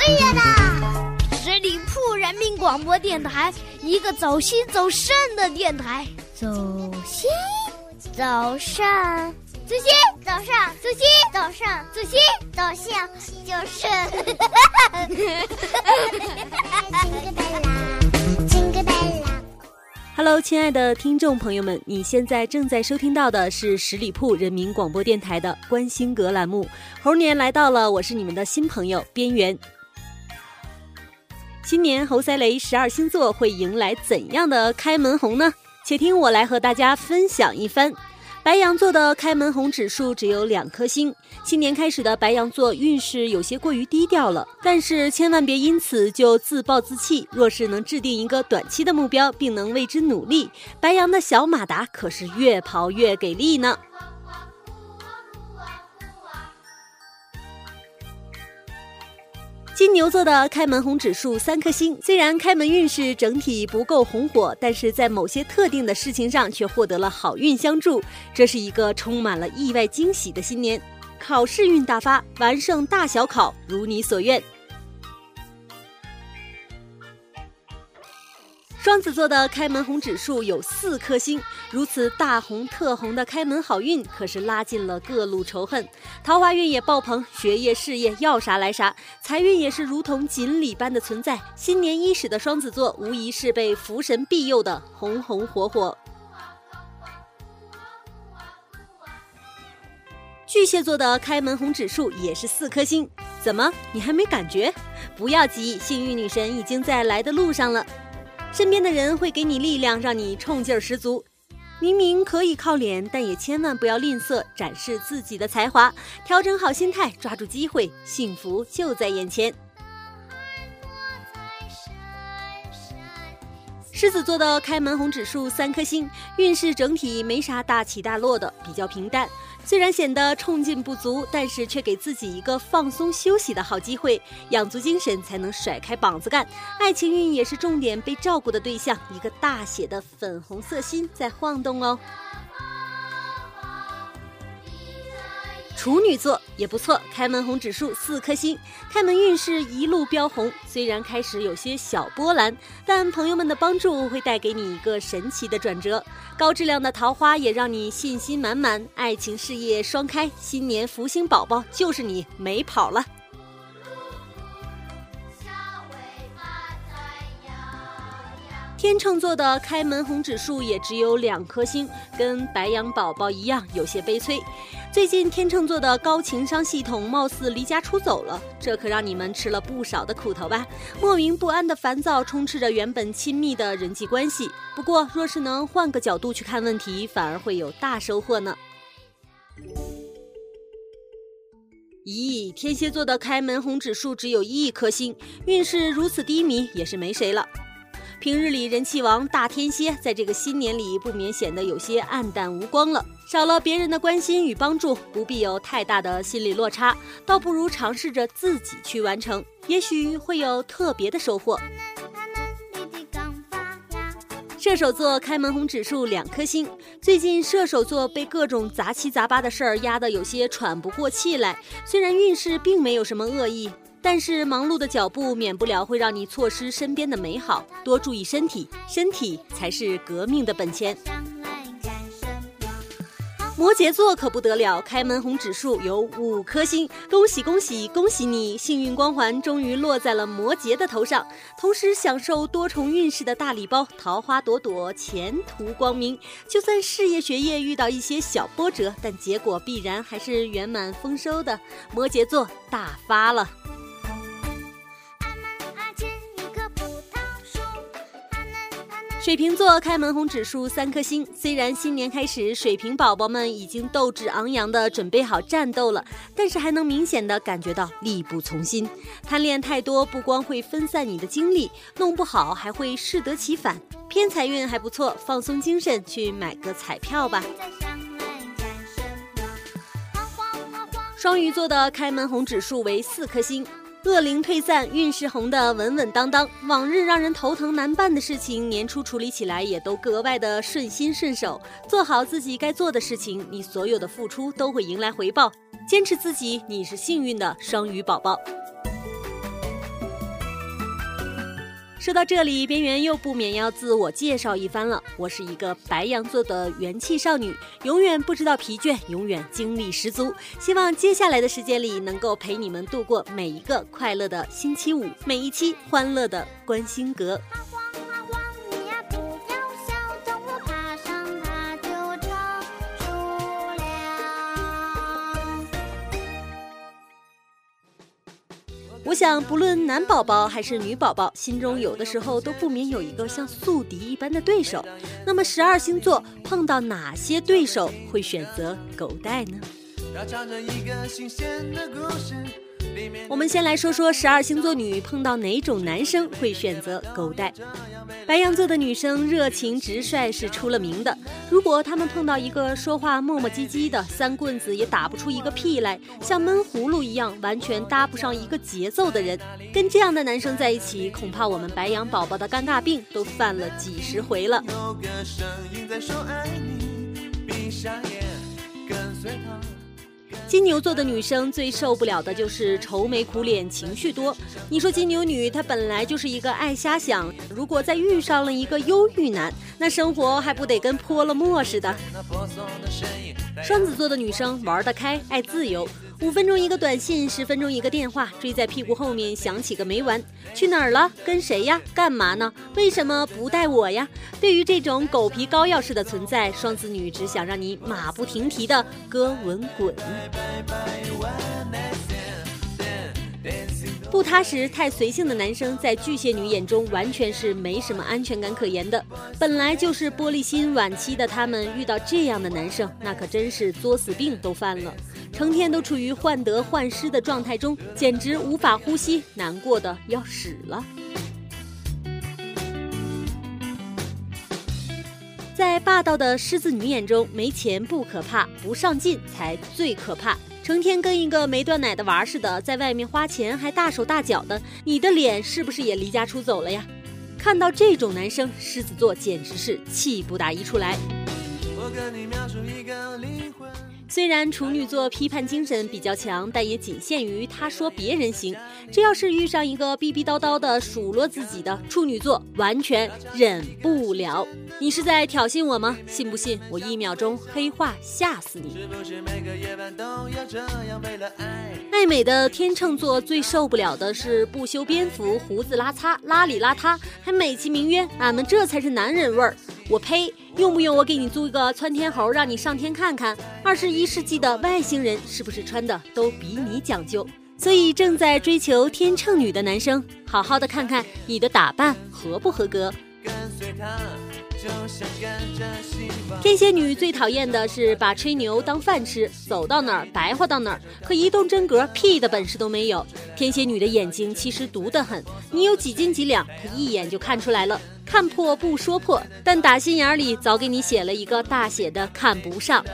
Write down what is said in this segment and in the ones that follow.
哎呀啦！十里铺人民广播电台，一个走心走肾的电台。走心，走肾，走心，走上，走心，走上，走心，走向，就是。Hello，亲爱的听众朋友们，你现在正在收听到的是十里铺人民广播电台的观星阁栏目。猴年来到了，我是你们的新朋友边缘。今年猴赛雷十二星座会迎来怎样的开门红呢？且听我来和大家分享一番。白羊座的开门红指数只有两颗星，新年开始的白羊座运势有些过于低调了，但是千万别因此就自暴自弃。若是能制定一个短期的目标，并能为之努力，白羊的小马达可是越跑越给力呢。金牛座的开门红指数三颗星，虽然开门运势整体不够红火，但是在某些特定的事情上却获得了好运相助。这是一个充满了意外惊喜的新年，考试运大发，完胜大小考，如你所愿。双子座的开门红指数有四颗星，如此大红特红的开门好运，可是拉近了各路仇恨，桃花运也爆棚，学业事业要啥来啥，财运也是如同锦鲤般的存在。新年伊始的双子座，无疑是被福神庇佑的红红火火。巨蟹座的开门红指数也是四颗星，怎么你还没感觉？不要急，幸运女神已经在来的路上了。身边的人会给你力量，让你冲劲儿十足。明明可以靠脸，但也千万不要吝啬展示自己的才华。调整好心态，抓住机会，幸福就在眼前。狮子座的开门红指数三颗星，运势整体没啥大起大落的，比较平淡。虽然显得冲劲不足，但是却给自己一个放松休息的好机会，养足精神才能甩开膀子干。爱情运也是重点被照顾的对象，一个大写的粉红色心在晃动哦。处女座也不错，开门红指数四颗星，开门运势一路飙红。虽然开始有些小波澜，但朋友们的帮助会带给你一个神奇的转折。高质量的桃花也让你信心满满，爱情事业双开，新年福星宝宝就是你，没跑了。天秤座的开门红指数也只有两颗星，跟白羊宝宝一样，有些悲催。最近天秤座的高情商系统貌似离家出走了，这可让你们吃了不少的苦头吧？莫名不安的烦躁充斥着原本亲密的人际关系。不过，若是能换个角度去看问题，反而会有大收获呢。咦，天蝎座的开门红指数只有一颗星，运势如此低迷，也是没谁了。平日里人气王大天蝎，在这个新年里不免显得有些黯淡无光了。少了别人的关心与帮助，不必有太大的心理落差，倒不如尝试着自己去完成，也许会有特别的收获。射手座开门红指数两颗星，最近射手座被各种杂七杂八的事儿压得有些喘不过气来，虽然运势并没有什么恶意。但是忙碌的脚步免不了会让你错失身边的美好，多注意身体，身体才是革命的本钱。摩羯座可不得了，开门红指数有五颗星，恭喜恭喜恭喜你，幸运光环终于落在了摩羯的头上，同时享受多重运势的大礼包，桃花朵朵，前途光明。就算事业学业遇到一些小波折，但结果必然还是圆满丰收的。摩羯座大发了。水瓶座开门红指数三颗星，虽然新年开始，水瓶宝宝们已经斗志昂扬的准备好战斗了，但是还能明显的感觉到力不从心。贪恋太多，不光会分散你的精力，弄不好还会适得其反。偏财运还不错，放松精神去买个彩票吧。双鱼座的开门红指数为四颗星。恶灵退散，运势红的稳稳当当。往日让人头疼难办的事情，年初处理起来也都格外的顺心顺手。做好自己该做的事情，你所有的付出都会迎来回报。坚持自己，你是幸运的双鱼宝宝。说到这里，边缘又不免要自我介绍一番了。我是一个白羊座的元气少女，永远不知道疲倦，永远精力十足。希望接下来的时间里，能够陪你们度过每一个快乐的星期五，每一期欢乐的关心阁。我想，不论男宝宝还是女宝宝，心中有的时候都不免有一个像宿敌一般的对手。那么，十二星座碰到哪些对手会选择狗带呢要讲一个新鲜的故事？我们先来说说十二星座女碰到哪种男生会选择狗带。白羊座的女生热情直率是出了名的，如果她们碰到一个说话磨磨唧唧的，三棍子也打不出一个屁来，像闷葫芦一样完全搭不上一个节奏的人，跟这样的男生在一起，恐怕我们白羊宝宝的尴尬病都犯了几十回了。金牛座的女生最受不了的就是愁眉苦脸、情绪多。你说金牛女她本来就是一个爱瞎想，如果再遇上了一个忧郁男，那生活还不得跟泼了墨似的？双子座的女生玩得开，爱自由。五分钟一个短信，十分钟一个电话，追在屁股后面响起个没完。去哪儿了？跟谁呀？干嘛呢？为什么不带我呀？对于这种狗皮膏药式的存在，双子女只想让你马不停蹄的哥滚滚。不踏实、太随性的男生，在巨蟹女眼中完全是没什么安全感可言的。本来就是玻璃心晚期的他们，遇到这样的男生，那可真是作死病都犯了，成天都处于患得患失的状态中，简直无法呼吸，难过的要死了。在霸道的狮子女眼中，没钱不可怕，不上进才最可怕。成天跟一个没断奶的娃似的，在外面花钱还大手大脚的，你的脸是不是也离家出走了呀？看到这种男生，狮子座简直是气不打一处来。虽然处女座批判精神比较强，但也仅限于他说别人行。这要是遇上一个逼逼叨叨的数落自己的处女座，完全忍不了。你是在挑衅我吗？信不信我一秒钟黑化吓死你？爱美的天秤座最受不了的是不修边幅、胡子拉碴、邋里邋遢，还美其名曰俺们这才是男人味儿。我呸！用不用我给你租一个窜天猴，让你上天看看？二十一世纪的外星人是不是穿的都比你讲究？所以正在追求天秤女的男生，好好的看看你的打扮合不合格。天蝎女最讨厌的是把吹牛当饭吃，走到哪儿白话到哪儿，可一动真格屁的本事都没有。天蝎女的眼睛其实毒得很，你有几斤几两，她一眼就看出来了。看破不说破，但打心眼里早给你写了一个大写的看不上。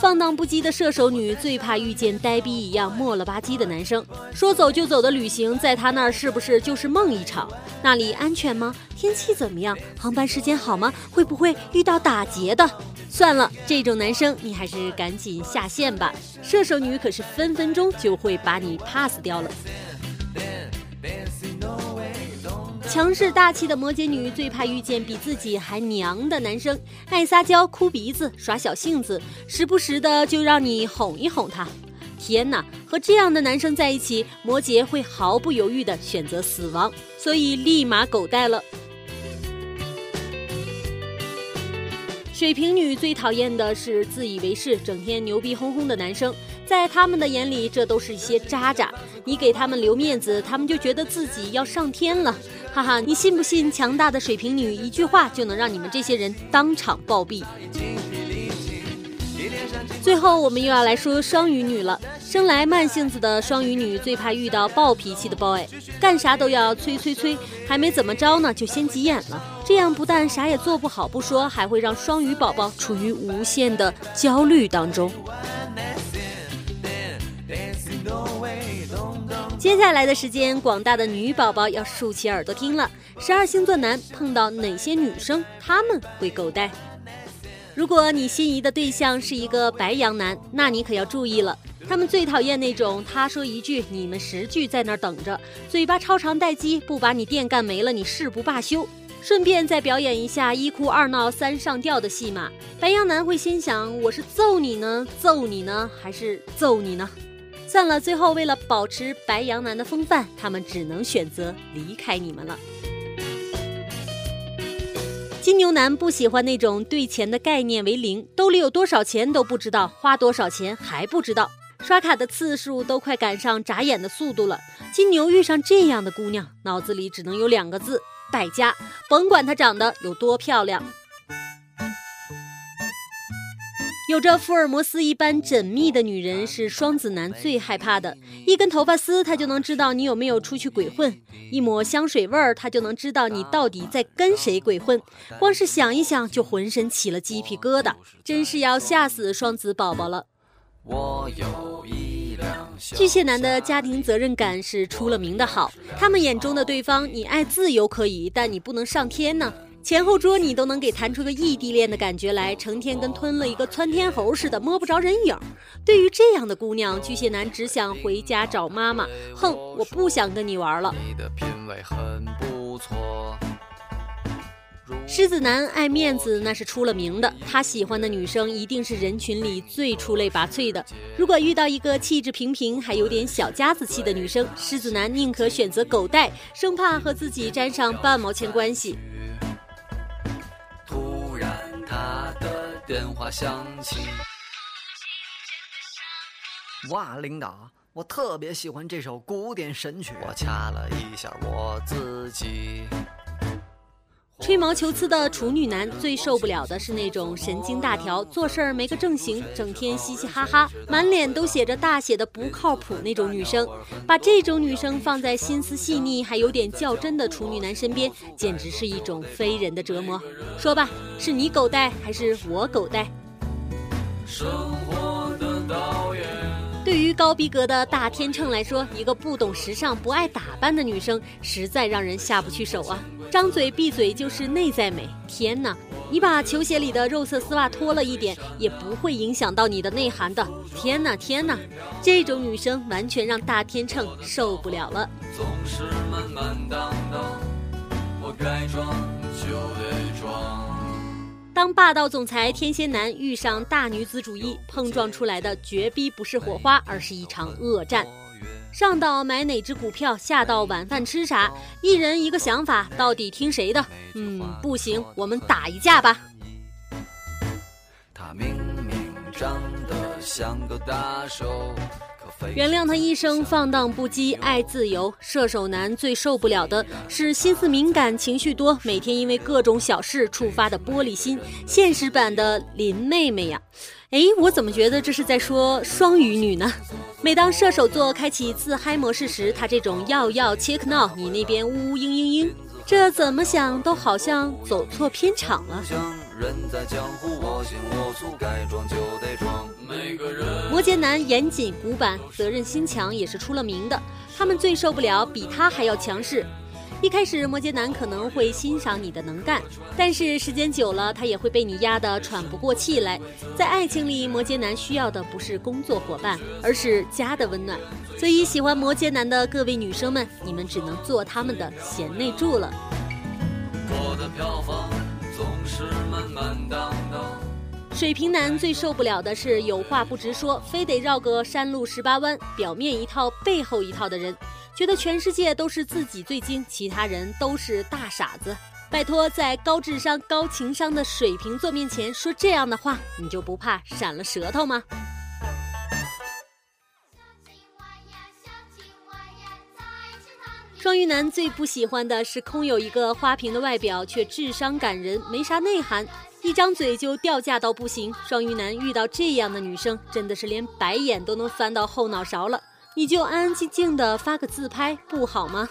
放荡不羁的射手女最怕遇见呆逼一样磨了吧唧的男生。说走就走的旅行，在他那儿是不是就是梦一场？那里安全吗？天气怎么样？航班时间好吗？会不会遇到打劫的？算了，这种男生你还是赶紧下线吧。射手女可是分分钟就会把你 pass 掉了。强势大气的摩羯女最怕遇见比自己还娘的男生，爱撒娇、哭鼻子、耍小性子，时不时的就让你哄一哄他。天哪，和这样的男生在一起，摩羯会毫不犹豫的选择死亡，所以立马狗带了。水瓶女最讨厌的是自以为是、整天牛逼哄哄的男生，在他们的眼里，这都是一些渣渣。你给他们留面子，他们就觉得自己要上天了。哈哈，你信不信强大的水瓶女一句话就能让你们这些人当场暴毙？最后，我们又要来说双鱼女了。生来慢性子的双鱼女最怕遇到暴脾气的 boy，干啥都要催催催，还没怎么着呢就先急眼了。这样不但啥也做不好不说，还会让双鱼宝宝处于无限的焦虑当中。接下来的时间，广大的女宝宝要竖起耳朵听了。十二星座男碰到哪些女生，他们会狗带？如果你心仪的对象是一个白羊男，那你可要注意了。他们最讨厌那种他说一句，你们十句在那儿等着，嘴巴超长待机，不把你电干没了，你誓不罢休。顺便再表演一下一哭二闹三上吊的戏码，白羊男会心想：我是揍你呢，揍你呢，还是揍你呢？算了，最后为了保持白羊男的风范，他们只能选择离开你们了。金牛男不喜欢那种对钱的概念为零，兜里有多少钱都不知道，花多少钱还不知道，刷卡的次数都快赶上眨眼的速度了。金牛遇上这样的姑娘，脑子里只能有两个字。败家，甭管她长得有多漂亮。有着福尔摩斯一般缜密的女人是双子男最害怕的。一根头发丝，他就能知道你有没有出去鬼混；一抹香水味儿，他就能知道你到底在跟谁鬼混。光是想一想，就浑身起了鸡皮疙瘩，真是要吓死双子宝宝了。我有一。巨蟹男的家庭责任感是出了名的好，他们眼中的对方，你爱自由可以，但你不能上天呢。前后桌你都能给弹出个异地恋的感觉来，成天跟吞了一个窜天猴似的，摸不着人影。对于这样的姑娘，巨蟹男只想回家找妈妈。哼，我不想跟你玩了。狮子男爱面子，那是出了名的。他喜欢的女生一定是人群里最出类拔萃的。如果遇到一个气质平平还有点小家子气的女生，狮子男宁可选择狗带，生怕和自己沾上半毛钱关系。电话响起。哇，领导，我特别喜欢这首古典神曲。我掐了一下我自己。吹毛求疵的处女男最受不了的是那种神经大条、做事儿没个正形、整天嘻嘻哈哈、满脸都写着大写的不靠谱那种女生。把这种女生放在心思细腻还有点较真的处女男身边，简直是一种非人的折磨。说吧，是你狗带还是我狗带？生活的导演。对于高逼格的大天秤来说，一个不懂时尚、不爱打扮的女生，实在让人下不去手啊。张嘴闭嘴就是内在美，天哪！你把球鞋里的肉色丝袜脱了一点，也不会影响到你的内涵的。天哪，天哪！这种女生完全让大天秤受不了了。总是满满当当，我该装就得装。当霸道总裁天蝎男遇上大女子主义，碰撞出来的绝逼不是火花，而是一场恶战。上到买哪只股票，下到晚饭吃啥，一人一个想法，到底听谁的？嗯，不行，我们打一架吧。他明明长得像个大手。原谅他一生放荡不羁，爱自由。射手男最受不了的是心思敏感、情绪多，每天因为各种小事触发的玻璃心。现实版的林妹妹呀，哎，我怎么觉得这是在说双鱼女呢？每当射手座开启自嗨模式时，他这种要要切克闹，你那边呜呜嘤嘤嘤，这怎么想都好像走错片场了。人在江湖，我行我素，该装就得装摩羯男严谨古板，责任心强，也是出了名的。他们最受不了比他还要强势。一开始，摩羯男可能会欣赏你的能干，但是时间久了，他也会被你压得喘不过气来。在爱情里，摩羯男需要的不是工作伙伴，而是家的温暖。所以，喜欢摩羯男的各位女生们，你们只能做他们的贤内助了。我的票房总是满满当。水瓶男最受不了的是有话不直说，非得绕个山路十八弯，表面一套背后一套的人，觉得全世界都是自己最精，其他人都是大傻子。拜托，在高智商高情商的水瓶座面前说这样的话，你就不怕闪了舌头吗？双鱼男最不喜欢的是空有一个花瓶的外表，却智商感人，没啥内涵。一张嘴就掉价到不行，双鱼男遇到这样的女生，真的是连白眼都能翻到后脑勺了。你就安安静静的发个自拍，不好吗？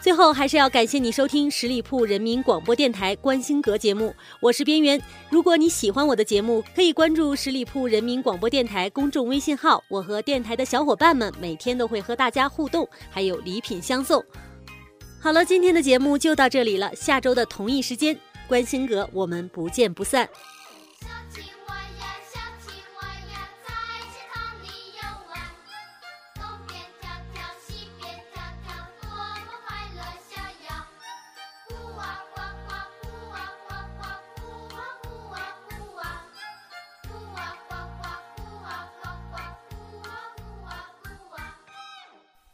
最后还是要感谢你收听十里铺人民广播电台观星阁节目，我是边缘。如果你喜欢我的节目，可以关注十里铺人民广播电台公众微信号，我和电台的小伙伴们每天都会和大家互动，还有礼品相送。好了，今天的节目就到这里了。下周的同一时间，观星阁，我们不见不散。